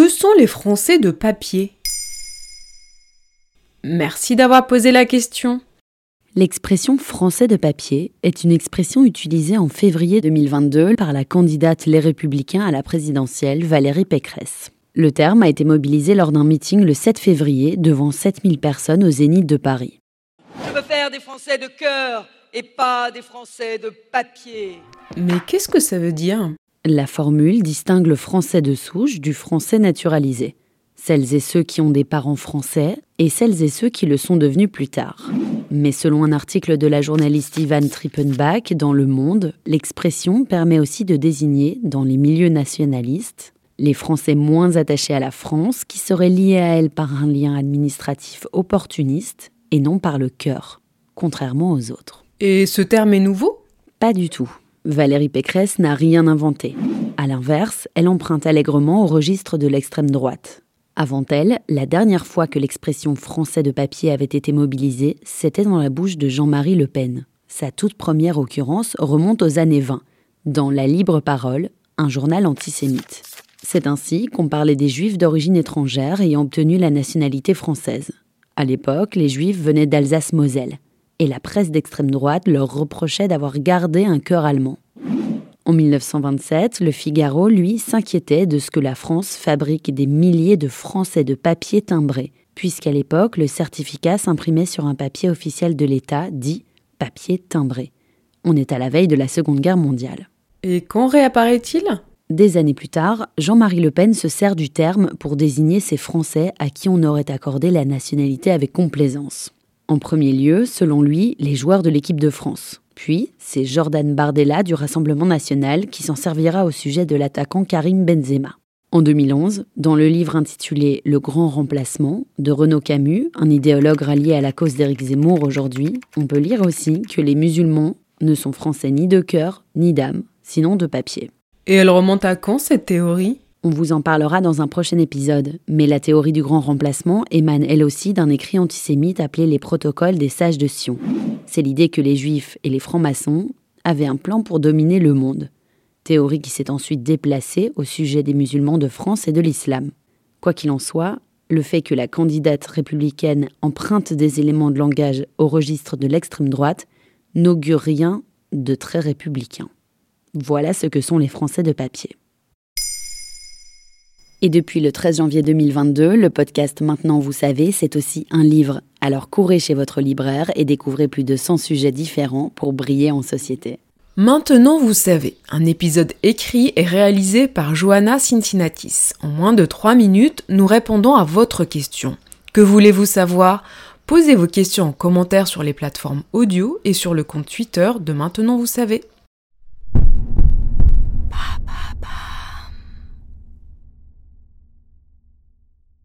Que sont les Français de papier? Merci d'avoir posé la question. L'expression français de papier est une expression utilisée en février 2022 par la candidate Les Républicains à la présidentielle Valérie Pécresse. Le terme a été mobilisé lors d'un meeting le 7 février devant 7000 personnes au Zénith de Paris. Je veux faire des Français de cœur et pas des Français de papier. Mais qu'est-ce que ça veut dire? La formule distingue le français de souche du français naturalisé celles et ceux qui ont des parents français et celles et ceux qui le sont devenus plus tard. Mais selon un article de la journaliste Ivan Trippenbach dans Le Monde, l'expression permet aussi de désigner, dans les milieux nationalistes, les Français moins attachés à la France qui seraient liés à elle par un lien administratif opportuniste et non par le cœur, contrairement aux autres. Et ce terme est nouveau? Pas du tout. Valérie Pécresse n'a rien inventé. À l'inverse, elle emprunte allègrement au registre de l'extrême droite. Avant elle, la dernière fois que l'expression français de papier avait été mobilisée, c'était dans la bouche de Jean-Marie Le Pen. Sa toute première occurrence remonte aux années 20, dans La Libre Parole, un journal antisémite. C'est ainsi qu'on parlait des juifs d'origine étrangère ayant obtenu la nationalité française. À l'époque, les juifs venaient d'Alsace-Moselle, et la presse d'extrême droite leur reprochait d'avoir gardé un cœur allemand. En 1927, le Figaro, lui, s'inquiétait de ce que la France fabrique des milliers de Français de papier timbré, puisqu'à l'époque, le certificat s'imprimait sur un papier officiel de l'État dit papier timbré. On est à la veille de la Seconde Guerre mondiale. Et quand réapparaît-il? Des années plus tard, Jean-Marie Le Pen se sert du terme pour désigner ces Français à qui on aurait accordé la nationalité avec complaisance. En premier lieu, selon lui, les joueurs de l'équipe de France. Puis, c'est Jordan Bardella du Rassemblement national qui s'en servira au sujet de l'attaquant Karim Benzema. En 2011, dans le livre intitulé Le grand remplacement de Renaud Camus, un idéologue rallié à la cause d'Éric Zemmour aujourd'hui, on peut lire aussi que les musulmans ne sont français ni de cœur ni d'âme, sinon de papier. Et elle remonte à quand cette théorie? On vous en parlera dans un prochain épisode, mais la théorie du grand remplacement émane elle aussi d'un écrit antisémite appelé les protocoles des sages de Sion. C'est l'idée que les juifs et les francs-maçons avaient un plan pour dominer le monde. Théorie qui s'est ensuite déplacée au sujet des musulmans de France et de l'islam. Quoi qu'il en soit, le fait que la candidate républicaine emprunte des éléments de langage au registre de l'extrême droite n'augure rien de très républicain. Voilà ce que sont les Français de papier. Et depuis le 13 janvier 2022, le podcast Maintenant vous savez, c'est aussi un livre. Alors courez chez votre libraire et découvrez plus de 100 sujets différents pour briller en société. Maintenant vous savez, un épisode écrit et réalisé par Johanna Cincinnatis. En moins de 3 minutes, nous répondons à votre question. Que voulez-vous savoir? Posez vos questions en commentaire sur les plateformes audio et sur le compte Twitter de Maintenant vous savez.